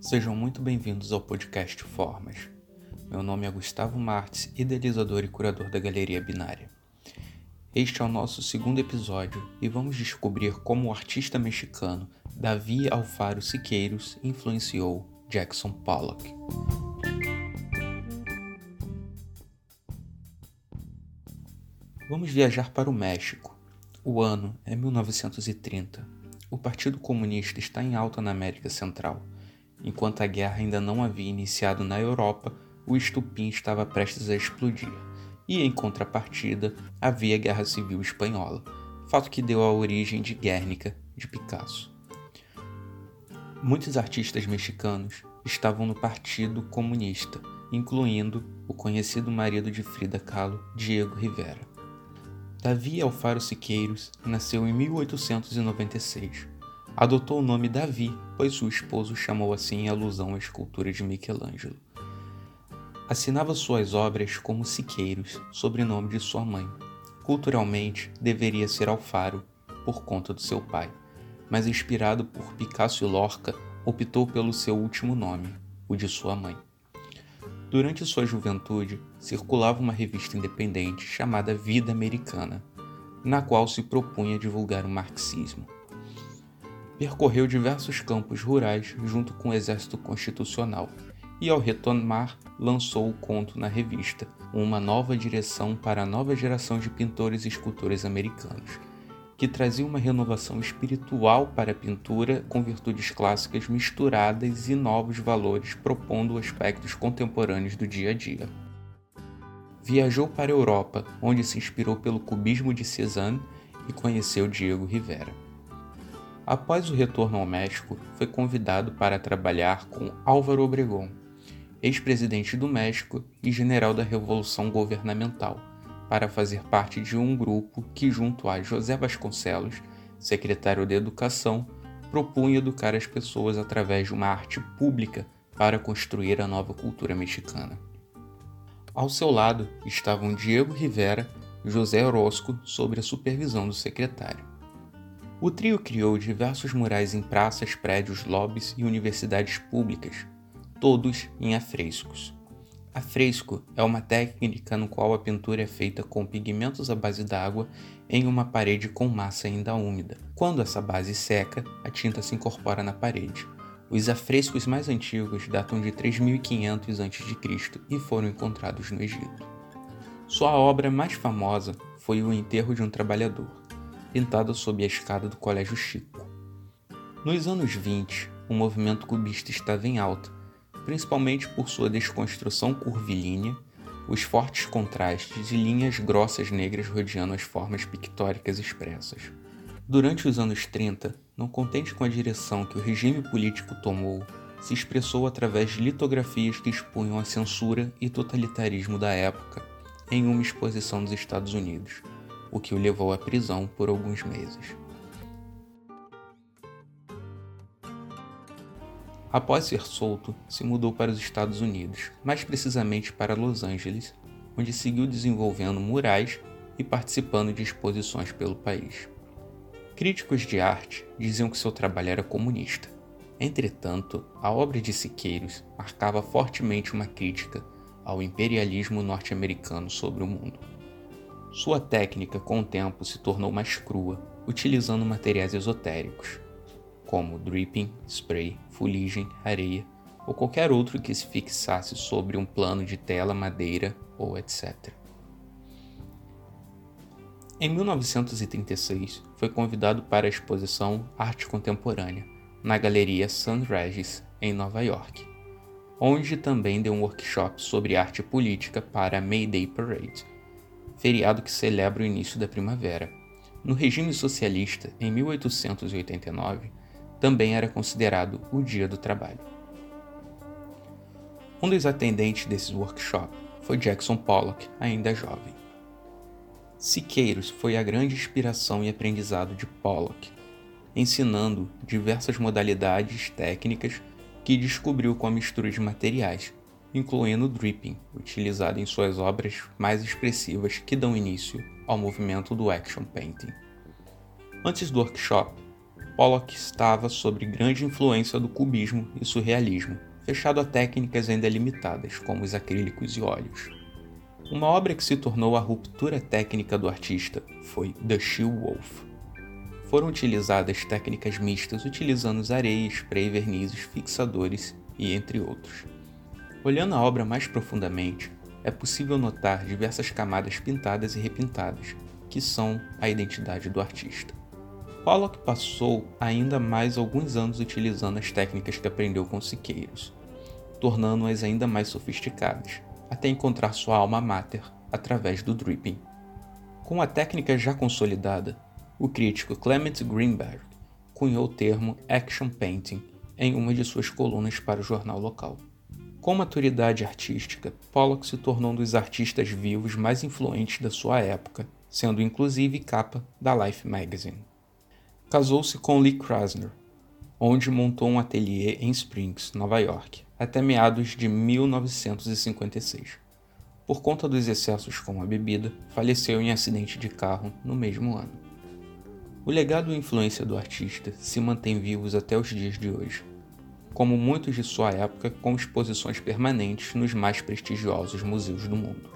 Sejam muito bem-vindos ao podcast Formas. Meu nome é Gustavo Martins, idealizador e curador da Galeria Binária. Este é o nosso segundo episódio e vamos descobrir como o artista mexicano Davi Alfaro Siqueiros influenciou Jackson Pollock. Vamos viajar para o México. O ano é 1930. O Partido Comunista está em alta na América Central Enquanto a guerra ainda não havia iniciado na Europa, o estupim estava prestes a explodir. E em contrapartida, havia a Guerra Civil Espanhola, fato que deu a origem de Guernica, de Picasso. Muitos artistas mexicanos estavam no Partido Comunista, incluindo o conhecido marido de Frida Kahlo, Diego Rivera. Davi Alfaro Siqueiros nasceu em 1896 Adotou o nome Davi, pois seu esposo chamou assim em alusão à escultura de Michelangelo. Assinava suas obras como Siqueiros, sobrenome de sua mãe. Culturalmente, deveria ser Alfaro, por conta do seu pai, mas inspirado por Picasso e Lorca, optou pelo seu último nome, o de sua mãe. Durante sua juventude, circulava uma revista independente chamada Vida Americana, na qual se propunha divulgar o marxismo. Percorreu diversos campos rurais junto com o exército constitucional e, ao retornar, lançou o conto na revista Uma Nova Direção para a Nova Geração de Pintores e Escultores Americanos, que trazia uma renovação espiritual para a pintura com virtudes clássicas misturadas e novos valores, propondo aspectos contemporâneos do dia a dia. Viajou para a Europa, onde se inspirou pelo cubismo de Cézanne e conheceu Diego Rivera. Após o retorno ao México, foi convidado para trabalhar com Álvaro Obregón, ex-presidente do México e general da Revolução Governamental, para fazer parte de um grupo que, junto a José Vasconcelos, secretário de Educação, propunha educar as pessoas através de uma arte pública para construir a nova cultura mexicana. Ao seu lado estavam Diego Rivera e José Orozco sob a supervisão do secretário. O trio criou diversos murais em praças, prédios, lobbies e universidades públicas, todos em afrescos. Afresco é uma técnica no qual a pintura é feita com pigmentos à base d'água em uma parede com massa ainda úmida. Quando essa base seca, a tinta se incorpora na parede. Os afrescos mais antigos datam de 3500 a.C. e foram encontrados no Egito. Sua obra mais famosa foi O Enterro de um Trabalhador pintada sob a escada do Colégio Chico. Nos anos 20, o movimento cubista estava em alta, principalmente por sua desconstrução curvilínea, os fortes contrastes e linhas grossas negras rodeando as formas pictóricas expressas. Durante os anos 30, não contente com a direção que o regime político tomou, se expressou através de litografias que expunham a censura e totalitarismo da época em uma exposição dos Estados Unidos, o que o levou à prisão por alguns meses. Após ser solto, se mudou para os Estados Unidos, mais precisamente para Los Angeles, onde seguiu desenvolvendo murais e participando de exposições pelo país. Críticos de arte diziam que seu trabalho era comunista. Entretanto, a obra de Siqueiros marcava fortemente uma crítica ao imperialismo norte-americano sobre o mundo. Sua técnica, com o tempo, se tornou mais crua, utilizando materiais esotéricos, como dripping, spray, fuligem, areia ou qualquer outro que se fixasse sobre um plano de tela, madeira ou etc. Em 1936, foi convidado para a exposição Arte Contemporânea na Galeria St. Regis, em Nova York, onde também deu um workshop sobre arte política para a May Day Parade, feriado que celebra o início da primavera. No regime socialista, em 1889, também era considerado o Dia do Trabalho. Um dos atendentes desses workshops foi Jackson Pollock, ainda jovem. Siqueiros foi a grande inspiração e aprendizado de Pollock, ensinando diversas modalidades técnicas que descobriu com a mistura de materiais, incluindo o dripping, utilizado em suas obras mais expressivas que dão início ao movimento do action painting. Antes do workshop, Pollock estava sob grande influência do cubismo e surrealismo, fechado a técnicas ainda limitadas, como os acrílicos e óleos. Uma obra que se tornou a ruptura técnica do artista foi The Shoe Wolf. Foram utilizadas técnicas mistas utilizando areia, spray, vernizes, fixadores e entre outros. Olhando a obra mais profundamente, é possível notar diversas camadas pintadas e repintadas, que são a identidade do artista. Pollock passou ainda mais alguns anos utilizando as técnicas que aprendeu com Siqueiros, tornando-as ainda mais sofisticadas, até encontrar sua alma mater através do dripping. Com a técnica já consolidada, o crítico Clement Greenberg cunhou o termo action painting em uma de suas colunas para o jornal local. Com maturidade artística, Pollock se tornou um dos artistas vivos mais influentes da sua época, sendo inclusive capa da Life Magazine. Casou-se com Lee Krasner, onde montou um ateliê em Springs, Nova York, até meados de 1956. Por conta dos excessos com a bebida, faleceu em acidente de carro no mesmo ano. O legado e influência do artista se mantém vivos até os dias de hoje, como muitos de sua época, com exposições permanentes nos mais prestigiosos museus do mundo.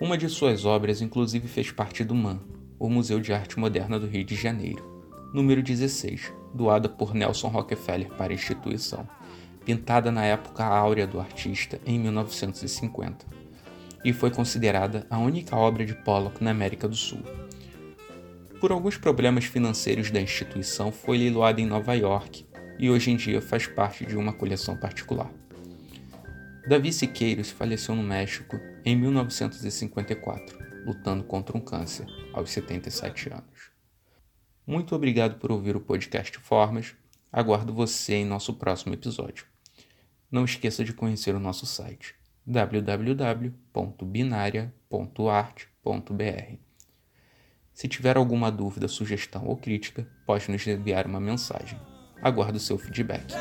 Uma de suas obras, inclusive, fez parte do MAN, o Museu de Arte Moderna do Rio de Janeiro, número 16, doada por Nelson Rockefeller para a instituição, pintada na época áurea do artista em 1950, e foi considerada a única obra de Pollock na América do Sul. Por alguns problemas financeiros da instituição, foi leiloada em Nova York e hoje em dia faz parte de uma coleção particular. Davi Siqueiros faleceu no México em 1954, lutando contra um câncer aos 77 anos. Muito obrigado por ouvir o podcast Formas. Aguardo você em nosso próximo episódio. Não esqueça de conhecer o nosso site www.binaria.art.br. Se tiver alguma dúvida, sugestão ou crítica, pode nos enviar uma mensagem. Aguardo seu feedback.